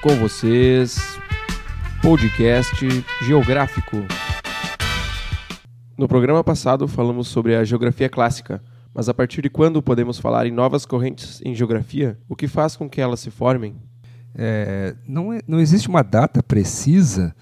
Com vocês, podcast geográfico. No programa passado falamos sobre a geografia clássica, mas a partir de quando podemos falar em novas correntes em geografia? O que faz com que elas se formem? É, não, é, não existe uma data precisa,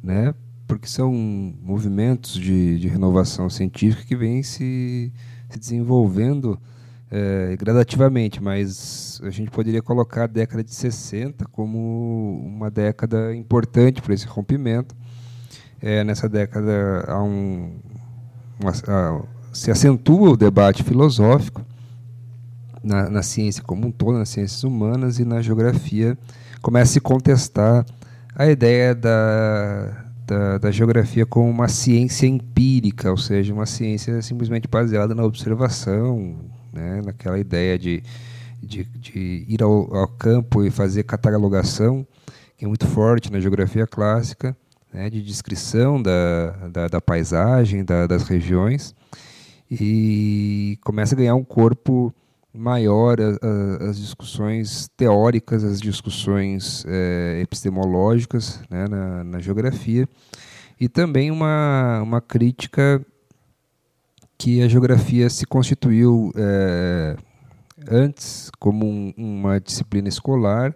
né, porque são movimentos de, de renovação científica que vêm se, se desenvolvendo é, gradativamente, mas a gente poderia colocar a década de 60 como uma década importante para esse rompimento. É, nessa década há um, uma, há, se acentua o debate filosófico na, na, ciência como um todo, nas ciências humanas e na geografia, começa a se contestar a ideia da, da, da, geografia como uma ciência empírica, ou seja, uma ciência simplesmente baseada na observação, né, naquela ideia de, de, de ir ao, ao, campo e fazer catalogação, que é muito forte na geografia clássica, né, de descrição da, da, da paisagem, da, das regiões, e começa a ganhar um corpo maior a, a, as discussões teóricas, as discussões é, epistemológicas né, na, na, geografia, e também uma, uma crítica que a geografia se constituiu é, antes como um, uma disciplina escolar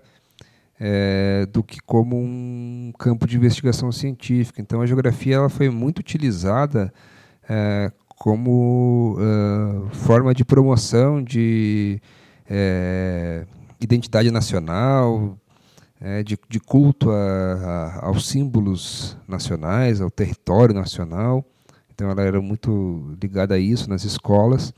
é, do que como um campo de investigação científica. Então, a geografia ela foi muito utilizada é, como uh, forma de promoção de é, identidade nacional, é, de, de, culto a, a, aos símbolos nacionais, ao território nacional. Então ela era muito ligada a isso nas escolas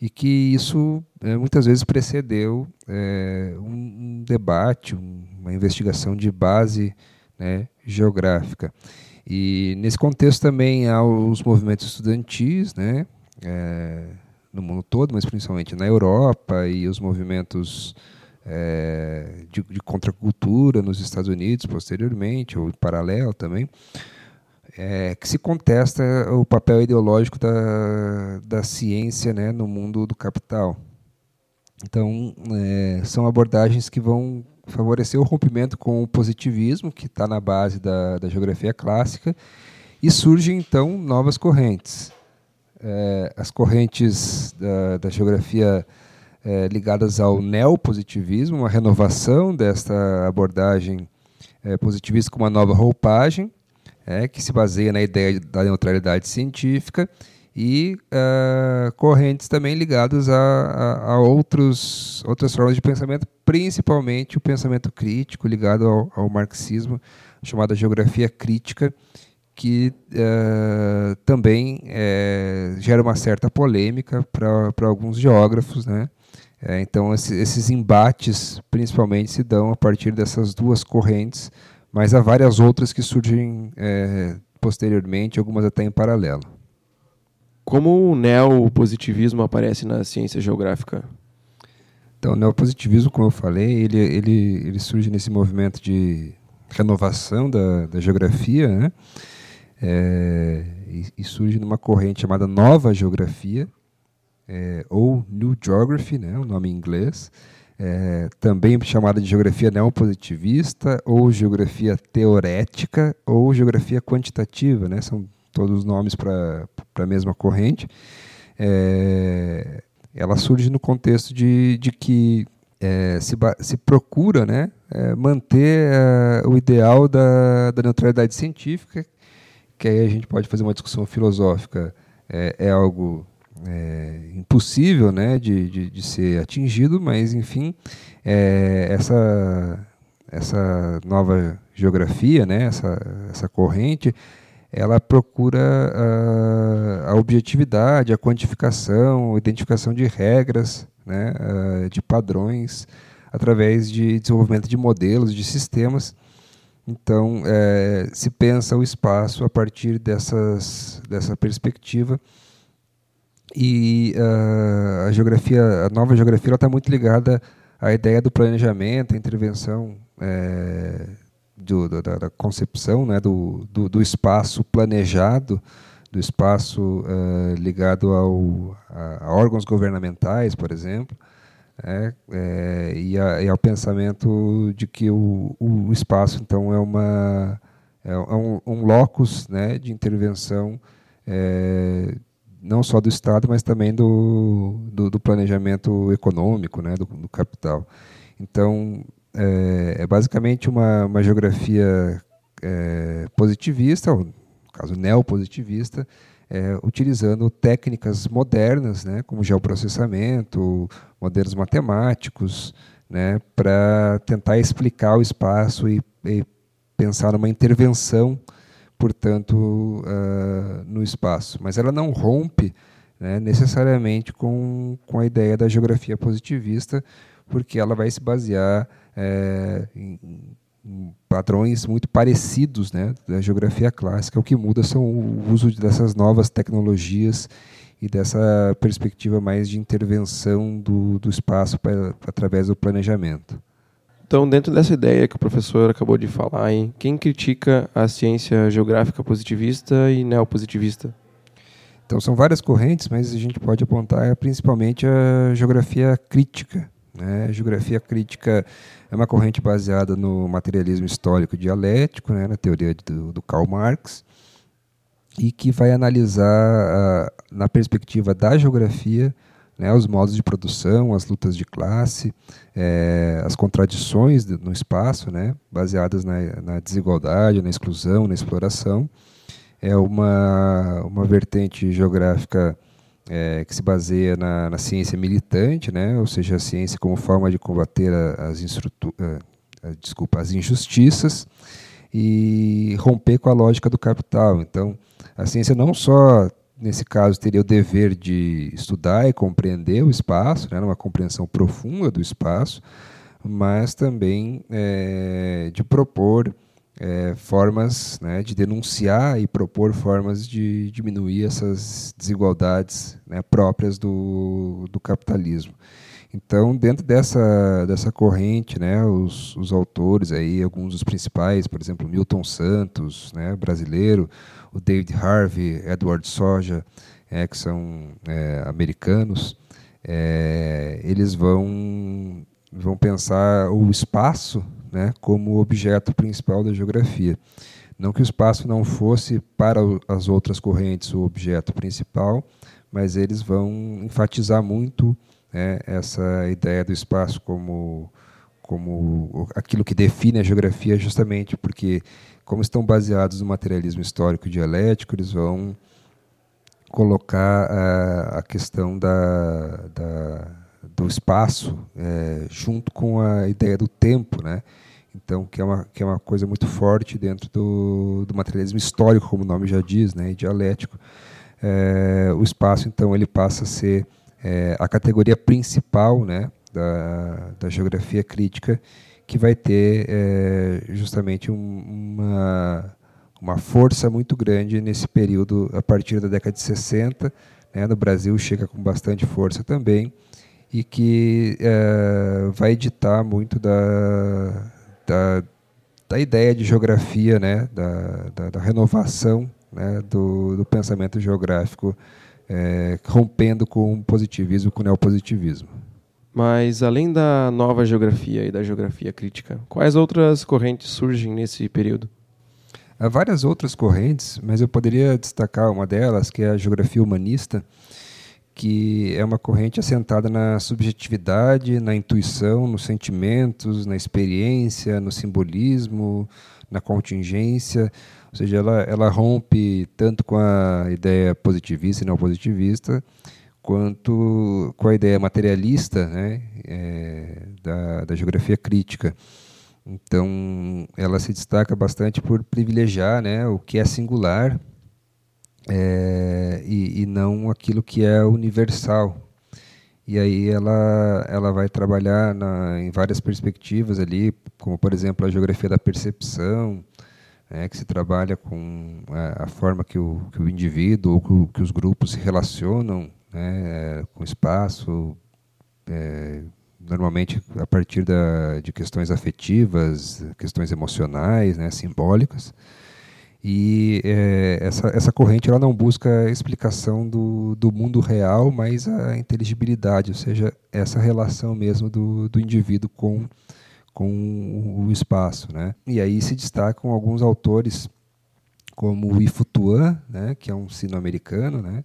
e que isso é, muitas vezes precedeu é, um, um, debate, um, uma investigação de base né, geográfica. E nesse contexto também há os movimentos estudantis, né, é, no mundo todo, mas principalmente na Europa, e os movimentos é, de, de contracultura nos Estados Unidos posteriormente, ou em paralelo também é, que se contesta o papel ideológico da, da ciência né, no mundo do capital. Então, é, são abordagens que vão favorecer o rompimento com o positivismo, que está na base da, da geografia clássica, e surgem então novas correntes. É, as correntes da, da geografia é, ligadas ao neopositivismo, uma renovação desta abordagem é, positivista com uma nova roupagem, é, que se baseia na ideia da neutralidade científica e uh, correntes também ligadas a, a, a, outros, outras formas de pensamento, principalmente o pensamento crítico ligado ao, ao marxismo, chamada geografia crítica, que uh, também uh, gera uma certa polêmica para alguns geógrafos. Né? É, então, esses embates, principalmente, se dão a partir dessas duas correntes, mas há várias outras que surgem é, posteriormente, algumas até em paralelo. Como o neopositivismo aparece na ciência geográfica? Então, o neopositivismo, como eu falei, ele, ele, ele surge nesse movimento de renovação da, da geografia, né? É, e, e, surge numa corrente chamada Nova Geografia, é, ou New Geography, né, o nome em inglês, é, também chamada de geografia neopositivista, ou geografia teorética, ou geografia quantitativa, né? são todos os nomes para a mesma corrente. É, ela surge no contexto de, de que é, se, se, procura né, é, manter é, o ideal da, da, neutralidade científica, que aí a gente pode fazer uma discussão filosófica, é, é algo é, impossível né, de, de, de, ser atingido, mas enfim, é, essa, essa nova geografia, né, essa, essa corrente, ela procura a, a objetividade, a quantificação, a identificação de regras, né, de padrões, através de desenvolvimento de modelos, de sistemas. Então, é, se pensa o espaço a partir dessas, dessa perspectiva e uh, a geografia, a nova geografia, está muito ligada à ideia do planejamento, intervenção é, do, da, da, concepção né, do, do, do, espaço planejado, do espaço uh, ligado ao, a, a, órgãos governamentais, por exemplo, é, é, e, a, e, ao pensamento de que o, o espaço então é uma é, é um, um locus né, de intervenção é, não só do Estado, mas também do, do, do planejamento econômico, né, do, do capital. Então, é, é, basicamente uma, uma geografia é, positivista, ou, no caso neopositivista, é, utilizando técnicas modernas, né, como geoprocessamento, modelos matemáticos, né, para tentar explicar o espaço e, e pensar numa intervenção portanto, uh, no espaço. Mas ela não rompe né, necessariamente com, com a ideia da geografia positivista, porque ela vai se basear é, em, em, padrões muito parecidos né, da geografia clássica. O que muda são o uso dessas novas tecnologias e dessa perspectiva mais de intervenção do, do espaço pra, através do planejamento. Então, dentro dessa ideia que o professor acabou de falar, hein, quem critica a ciência geográfica positivista e neopositivista? Então, são várias correntes, mas a gente pode apontar principalmente a geografia crítica. Né? A geografia crítica é uma corrente baseada no materialismo histórico dialético, né? na teoria do, do Karl Marx, e que vai analisar, na perspectiva da geografia, né, os modos de produção, as lutas de classe, é, as contradições no espaço, né, baseadas na, na, desigualdade, na exclusão, na exploração. É uma, uma vertente geográfica é, que se baseia na, na, ciência militante, né, ou seja, a ciência como forma de combater as, desculpa, as injustiças e romper com a lógica do capital. Então, a ciência não só nesse caso, teria o dever de estudar e compreender o espaço, né, uma compreensão profunda do espaço, mas também é, de propor é, formas né, de denunciar e propor formas de diminuir essas desigualdades né, próprias do, do capitalismo. Então, dentro dessa, dessa corrente, né, os, os autores, aí, alguns dos principais, por exemplo, Milton Santos, né, brasileiro, o David Harvey, Edward Soja, é, que são é, americanos, é, eles vão, vão pensar o espaço né, como objeto principal da geografia. Não que o espaço não fosse para as outras correntes o objeto principal, mas eles vão enfatizar muito né, essa ideia do espaço como, como aquilo que define a geografia, justamente porque, como estão baseados no materialismo histórico dialético, eles vão colocar a, a questão da, da, do espaço é, junto com a ideia do tempo, né? Então, que é uma, que é uma coisa muito forte dentro do, do materialismo histórico, como o nome já diz, né, e dialético. É, o espaço, então, ele passa a ser a categoria principal né, da, da geografia crítica, que vai ter é, justamente um, uma, uma força muito grande nesse período, a partir da década de 60. Né, no Brasil chega com bastante força também, e que é, vai editar muito da, da, da, ideia de geografia, né, da, da, da renovação né, do, do pensamento geográfico é, rompendo com o positivismo, com o neopositivismo. Mas além da nova geografia e da geografia crítica, quais outras correntes surgem nesse período? Há várias outras correntes, mas eu poderia destacar uma delas, que é a geografia humanista, que é uma corrente assentada na subjetividade, na intuição, nos sentimentos, na experiência, no simbolismo, na contingência, ou seja, ela, ela rompe tanto com a ideia positivista e não positivista, quanto com a ideia materialista né, é, da, da geografia crítica. Então, ela se destaca bastante por privilegiar né, o que é singular é, e, e, não aquilo que é universal. E aí ela, ela vai trabalhar na, em várias perspectivas ali, como, por exemplo, a geografia da percepção, né, que se trabalha com a, a, forma que o, que o indivíduo ou que, que os grupos se relacionam né, com espaço, é, normalmente a partir da, de questões afetivas, questões emocionais, né, simbólicas. E é, essa, essa corrente ela não busca a explicação do, do mundo real, mas a inteligibilidade, ou seja, essa relação mesmo do, do indivíduo com, com o espaço. Né? E aí se destacam alguns autores, como o Ifutuan, né, que é um sino-americano, né?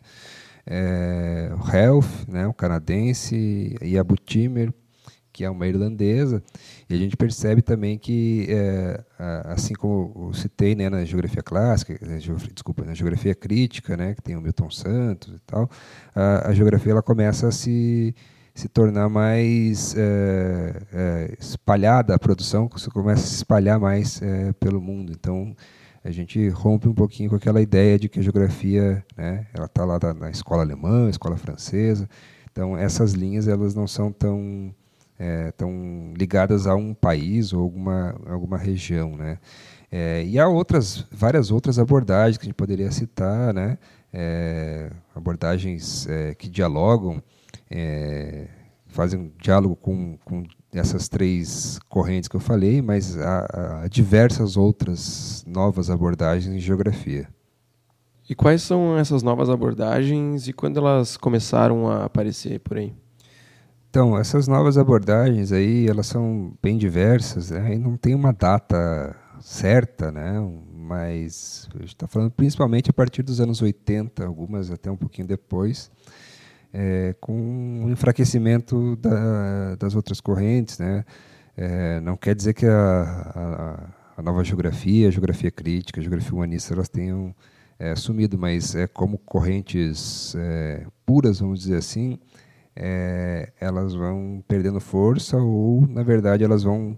É, o Health, né, um canadense, e a Butimer, que é uma irlandesa, e a gente percebe também que, é, assim como citei né, na geografia clássica, desculpa, na geografia crítica, né, que tem o Milton Santos e tal, a, a geografia ela começa a se, se tornar mais é, é, espalhada, a produção começa a se espalhar mais é, pelo mundo. Então, a gente rompe um pouquinho com aquela ideia de que a geografia, né, ela está lá na escola alemã, escola francesa. Então, essas linhas elas não são tão é, ligadas a um país ou alguma, alguma região. Né? É, e há outras, várias outras abordagens que a gente poderia citar, né? É, abordagens é, que dialogam, é, fazem um diálogo com, com essas três correntes que eu falei, mas há, há diversas outras novas abordagens em geografia. E quais são essas novas abordagens e quando elas começaram a aparecer por aí? Então, essas novas abordagens aí, elas são bem diversas, né? e não tem uma data certa, né? mas a gente está falando principalmente a partir dos anos 80, algumas até um pouquinho depois, é, com um enfraquecimento da, das outras correntes. Né? É, não quer dizer que a, a, a, nova geografia, a geografia crítica, a geografia humanista, elas tenham é, sumido, mas é como correntes é, puras, vamos dizer assim, é, elas vão perdendo força ou, na verdade, elas vão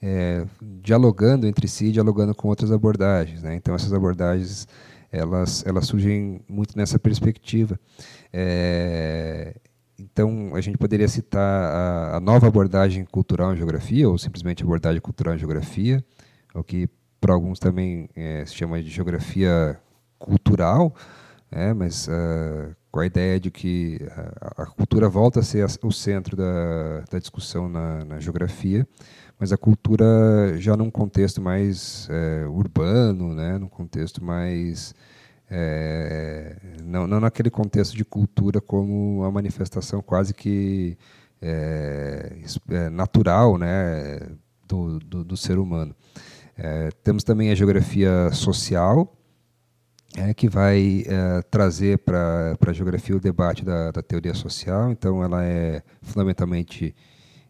é, dialogando entre si, dialogando com outras abordagens. Né? Então, essas abordagens elas, elas surgem muito nessa perspectiva. É, então, a gente poderia citar a, a, nova abordagem cultural em geografia, ou simplesmente abordagem cultural em geografia, o que para alguns também é, se chama de geografia cultural, é, mas uh, com a ideia de que a, a, cultura volta a ser o centro da, da discussão na, na, geografia, mas a cultura já num contexto mais é, urbano, né, num contexto mais é, não, não naquele contexto de cultura como a manifestação quase que é, natural, né, do, do, do ser humano. Temos também a geografia social, é, que vai é, trazer para a geografia o debate da, da, teoria social. Então, ela é fundamentalmente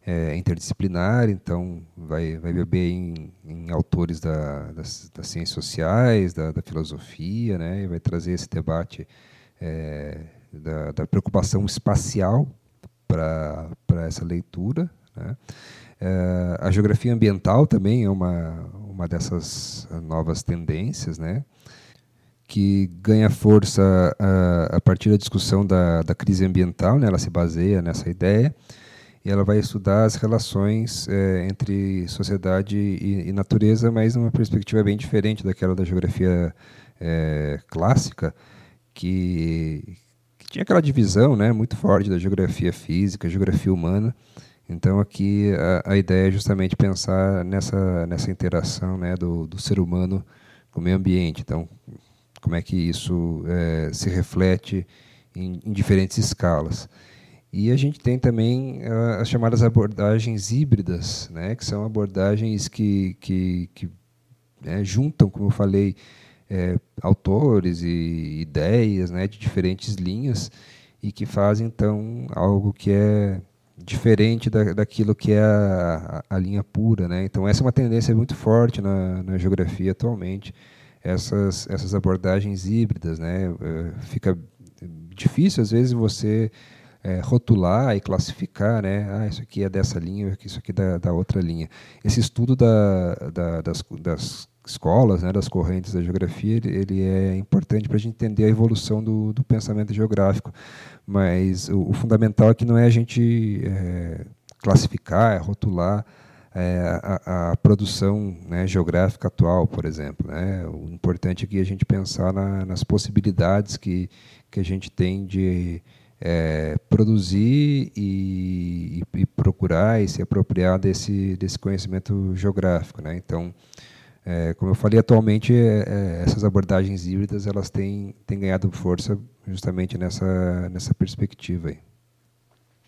é, interdisciplinar, então vai, vai beber em, em autores da, das, das, ciências sociais, da, da, filosofia, né, e vai trazer esse debate é, da, da, preocupação espacial para essa leitura. Né. É, a geografia ambiental também é uma, uma dessas novas tendências, né? que ganha força a, a partir da discussão da, da crise ambiental, né? ela se baseia nessa ideia, e ela vai estudar as relações é, entre sociedade e, e, natureza, mas numa perspectiva bem diferente daquela da geografia é, clássica, que, que, tinha aquela divisão né, muito forte da geografia física, geografia humana. Então aqui a, a ideia é justamente pensar nessa, nessa interação né, do, do ser humano com o meio ambiente. Então, como é que isso é, se reflete em, em, diferentes escalas. E a gente tem também uh, as chamadas abordagens híbridas, né, que são abordagens que, que, que né, juntam, como eu falei, é, autores e ideias né, de diferentes linhas e que fazem, então, algo que é diferente da, daquilo que é a, a, a linha pura. Né? Então, essa é uma tendência muito forte na, na geografia atualmente, essas, essas abordagens híbridas. Né? Eh, fica difícil, às vezes, você é, rotular e classificar, né? Ah, isso aqui é dessa linha, isso aqui é da, da outra linha. Esse estudo da, da, das, das escolas, né, das correntes da geografia, ele, ele é importante para a gente entender a evolução do, do pensamento geográfico. Mas o, o, fundamental aqui não é a gente é, classificar, é rotular é, a, a, produção né, geográfica atual, por exemplo. Né? O importante aqui é a gente pensar na, nas possibilidades que, que a gente tem de é, produzir e, e, procurar e se apropriar desse, desse conhecimento geográfico. Né? Então, É, como eu falei, atualmente é, é, essas abordagens híbridas elas têm, têm ganhado força justamente nessa, nessa perspectiva. Aí.